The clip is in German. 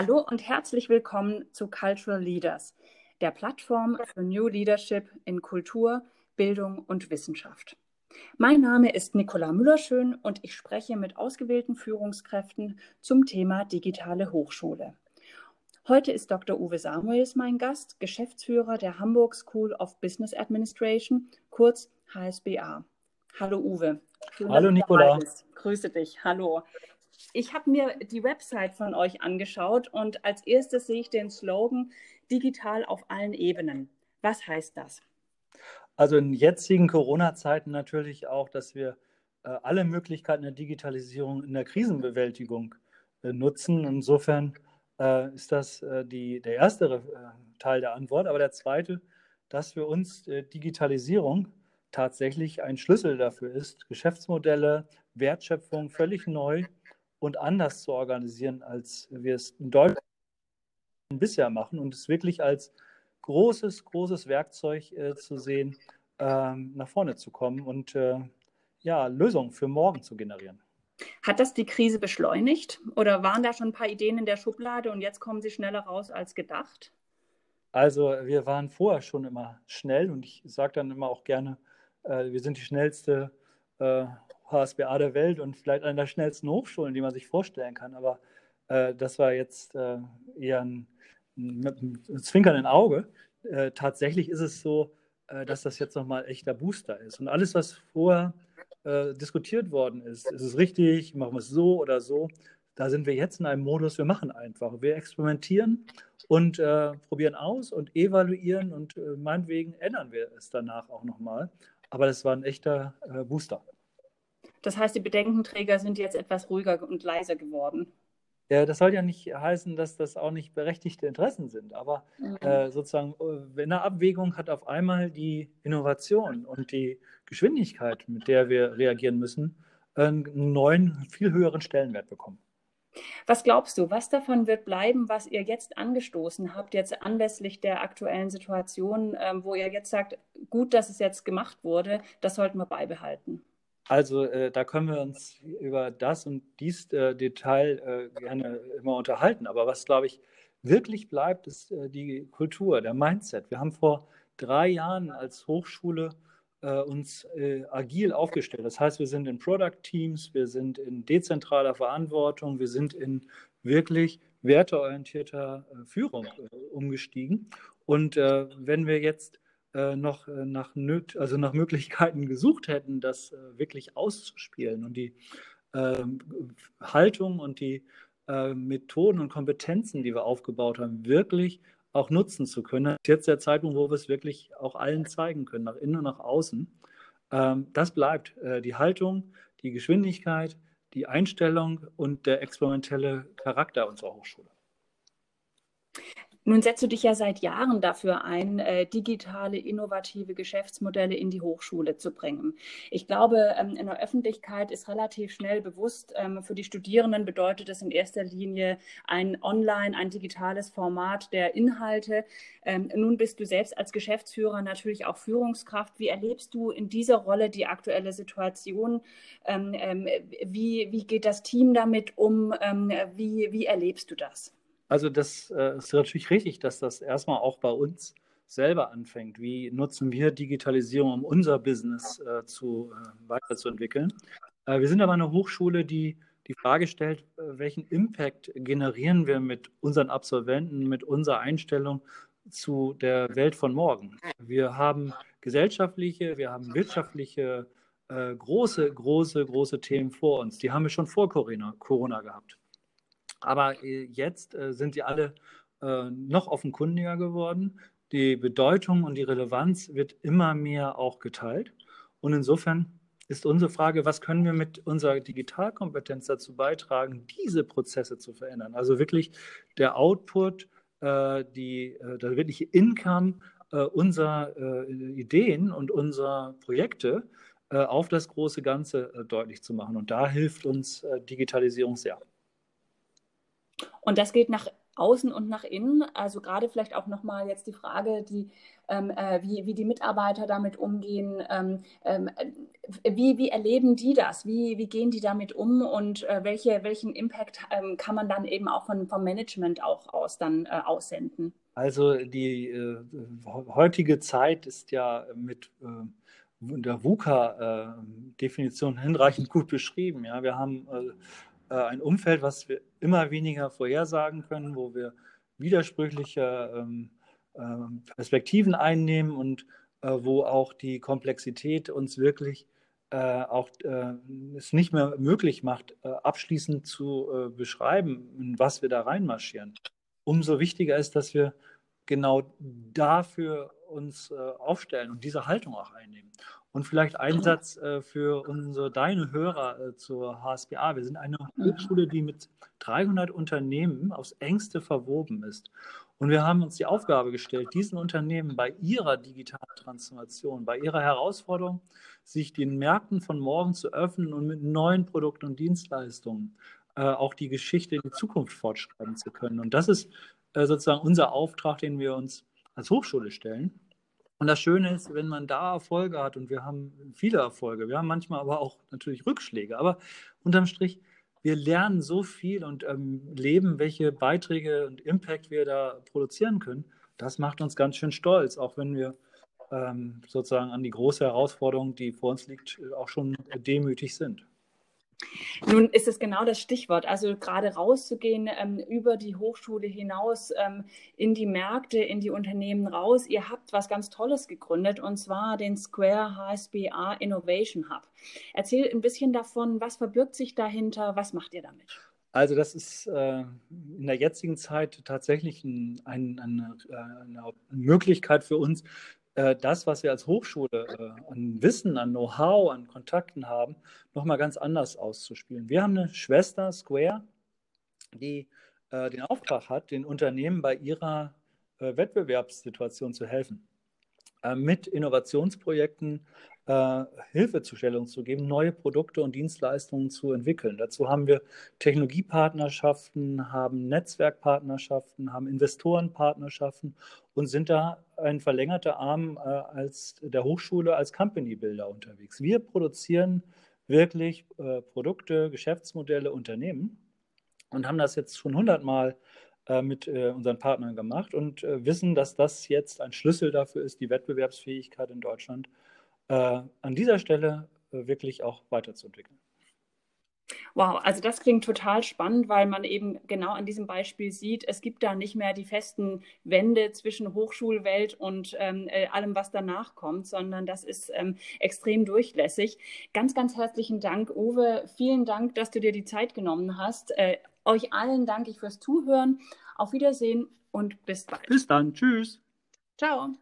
Hallo und herzlich willkommen zu Cultural Leaders, der Plattform für New Leadership in Kultur, Bildung und Wissenschaft. Mein Name ist Nicola Müllerschön und ich spreche mit ausgewählten Führungskräften zum Thema digitale Hochschule. Heute ist Dr. Uwe Samuels mein Gast, Geschäftsführer der Hamburg School of Business Administration, kurz HSBA. Hallo Uwe. Schön, Hallo Nicola. Grüße dich. Hallo. Ich habe mir die Website von euch angeschaut und als erstes sehe ich den Slogan Digital auf allen Ebenen. Was heißt das? Also in jetzigen Corona-Zeiten natürlich auch, dass wir äh, alle Möglichkeiten der Digitalisierung in der Krisenbewältigung äh, nutzen. Insofern äh, ist das äh, die, der erste äh, Teil der Antwort. Aber der zweite, dass für uns äh, Digitalisierung tatsächlich ein Schlüssel dafür ist, Geschäftsmodelle, Wertschöpfung völlig neu und anders zu organisieren, als wir es in Deutschland bisher machen und es wirklich als großes, großes Werkzeug äh, zu sehen, ähm, nach vorne zu kommen und äh, ja, Lösungen für morgen zu generieren. Hat das die Krise beschleunigt oder waren da schon ein paar Ideen in der Schublade und jetzt kommen sie schneller raus als gedacht? Also wir waren vorher schon immer schnell und ich sage dann immer auch gerne, äh, wir sind die schnellste äh, HSBA der Welt und vielleicht eine der schnellsten Hochschulen, die man sich vorstellen kann. Aber äh, das war jetzt äh, eher ein, mit einem zwinkernden Auge. Äh, tatsächlich ist es so, äh, dass das jetzt nochmal echter Booster ist. Und alles, was vorher äh, diskutiert worden ist, ist es richtig, machen wir es so oder so, da sind wir jetzt in einem Modus, wir machen einfach. Wir experimentieren und äh, probieren aus und evaluieren und meinetwegen ändern wir es danach auch nochmal. Aber das war ein echter Booster. Das heißt, die Bedenkenträger sind jetzt etwas ruhiger und leiser geworden. Ja, das soll ja nicht heißen, dass das auch nicht berechtigte Interessen sind, aber mhm. äh, sozusagen äh, in der Abwägung hat auf einmal die Innovation und die Geschwindigkeit, mit der wir reagieren müssen, einen neuen, viel höheren Stellenwert bekommen. Was glaubst du, was davon wird bleiben, was ihr jetzt angestoßen habt, jetzt anlässlich der aktuellen Situation, ähm, wo ihr jetzt sagt, gut, dass es jetzt gemacht wurde, das sollten wir beibehalten? Also äh, da können wir uns über das und dies äh, Detail äh, gerne immer unterhalten. Aber was, glaube ich, wirklich bleibt, ist äh, die Kultur, der Mindset. Wir haben vor drei Jahren als Hochschule äh, uns äh, agil aufgestellt. Das heißt, wir sind in Product Teams, wir sind in dezentraler Verantwortung, wir sind in wirklich werteorientierter Führung umgestiegen. Und wenn wir jetzt noch äh, nach, also nach Möglichkeiten gesucht hätten, das äh, wirklich auszuspielen und die ähm, Haltung und die Methoden und Kompetenzen, die wir aufgebaut haben, wirklich auch nutzen zu können. Das ist jetzt der Zeitpunkt, wo wir es wirklich auch allen zeigen können, nach innen und nach außen. Ähm, das bleibt die Haltung, die Geschwindigkeit, die Einstellung und der experimentelle Charakter unserer Hochschule. Nun setzt du dich ja seit Jahren dafür ein, äh, digitale, innovative Geschäftsmodelle in die Hochschule zu bringen. Ich glaube, ähm, in der Öffentlichkeit ist relativ schnell bewusst, ähm, für die Studierenden bedeutet es in erster Linie ein Online, ein digitales Format der Inhalte. Ähm, nun bist du selbst als Geschäftsführer natürlich auch Führungskraft. Wie erlebst du in dieser Rolle die aktuelle Situation? Wie, wie geht das Team damit um? Wie, wie erlebst du das? Also das äh, ist natürlich richtig, dass das erstmal auch bei uns selber anfängt. Wie nutzen wir Digitalisierung, um unser Business äh, zu, äh, weiterzuentwickeln? Äh, wir sind aber eine Hochschule, die die Frage stellt, äh, welchen Impact generieren wir mit unseren Absolventen, mit unserer Einstellung zu der Welt von morgen? Wir haben gesellschaftliche, wir haben wirtschaftliche, äh, große, große, große Themen vor uns. Die haben wir schon vor Corona, Corona gehabt. Aber äh, jetzt äh, sind sie alle äh, noch offenkundiger geworden. Die Bedeutung und die Relevanz wird immer mehr auch geteilt. Und insofern ist unsere Frage, was können wir mit unserer Digitalkompetenz dazu beitragen, diese Prozesse zu verändern? Also wirklich der Output, die, der wirkliche Income unserer Ideen und unserer Projekte auf das große Ganze deutlich zu machen. Und da hilft uns Digitalisierung sehr. Und das geht nach außen und nach innen. Also gerade vielleicht auch nochmal jetzt die Frage, die, ähm, äh, wie, wie die Mitarbeiter damit umgehen. Ähm, ähm, wie, wie erleben die das? Wie, wie gehen die damit um und äh, welche, welchen Impact ähm, kann man dann eben auch von, vom Management auch aus dann äh, aussenden? Also die äh, heutige Zeit ist ja mit äh, der VUCA-Definition hinreichend gut beschrieben. Ja, wir haben äh, ein Umfeld, was wir immer weniger vorhersagen können, wo wir widersprüchliche ähm, ähm, Perspektiven einnehmen und äh, wo auch die Komplexität uns wirklich äh, auch äh, es nicht mehr möglich macht, äh, abschließend zu äh, beschreiben, in was wir da reinmarschieren. Umso wichtiger ist, dass wir genau dafür uns äh, aufstellen und diese Haltung auch einnehmen. Und vielleicht ein Satz äh, für unsere, deine Hörer äh, zur HSBA. Wir sind eine Hochschule, die mit 300 Unternehmen aufs engste verwoben ist. Und wir haben uns die Aufgabe gestellt, diesen Unternehmen bei ihrer digitalen Transformation, bei ihrer Herausforderung, sich den Märkten von morgen zu öffnen und mit neuen Produkten und Dienstleistungen äh, auch die Geschichte in die Zukunft fortschreiben zu können. Und das ist äh, sozusagen unser Auftrag, den wir uns als Hochschule stellen. Und das Schöne ist, wenn man da Erfolge hat, und wir haben viele Erfolge, wir haben manchmal aber auch natürlich Rückschläge, aber unterm Strich, wir lernen so viel und ähm, leben, welche Beiträge und Impact wir da produzieren können. Das macht uns ganz schön stolz, auch wenn wir ähm, sozusagen an die große Herausforderung, die vor uns liegt, auch schon demütig sind. Nun ist es genau das Stichwort, also gerade rauszugehen ähm, über die Hochschule hinaus ähm, in die Märkte, in die Unternehmen raus. Ihr habt was ganz Tolles gegründet und zwar den Square HSBA Innovation Hub. Erzähl ein bisschen davon, was verbirgt sich dahinter, was macht ihr damit? Also das ist äh, in der jetzigen Zeit tatsächlich ein, ein, eine, äh, eine, Möglichkeit für uns, das, was wir als Hochschule äh, an Wissen, an Know-how, an Kontakten haben, nochmal ganz anders auszuspielen. Wir haben eine Schwester, Square, die äh, den Auftrag hat, den Unternehmen bei ihrer Wettbewerbssituation zu helfen. mit Innovationsprojekten äh, Hilfezustellung zu geben, neue Produkte und Dienstleistungen zu entwickeln. Dazu haben wir Technologiepartnerschaften, haben Netzwerkpartnerschaften, haben Investorenpartnerschaften und sind da ein verlängerter Arm äh, als der Hochschule als Company Builder unterwegs. Wir produzieren wirklich äh, Produkte, Geschäftsmodelle, Unternehmen und haben das jetzt schon hundertmal äh, mit äh, unseren Partnern gemacht und äh, wissen, dass das jetzt ein Schlüssel dafür ist, die Wettbewerbsfähigkeit in Deutschland äh, an dieser Stelle äh, wirklich auch weiterzuentwickeln. Wow, also das klingt total spannend, weil man eben genau an diesem Beispiel sieht, es gibt da nicht mehr die festen Wände zwischen Hochschulwelt und ähm, äh, allem, was danach kommt, sondern das ist ähm, extrem durchlässig. Ganz, ganz herzlichen Dank, Uwe. Vielen Dank, dass du dir die Zeit genommen hast. Äh, euch allen danke ich fürs Zuhören. Auf Wiedersehen und bis bald. Bis dann. Tschüss. Ciao.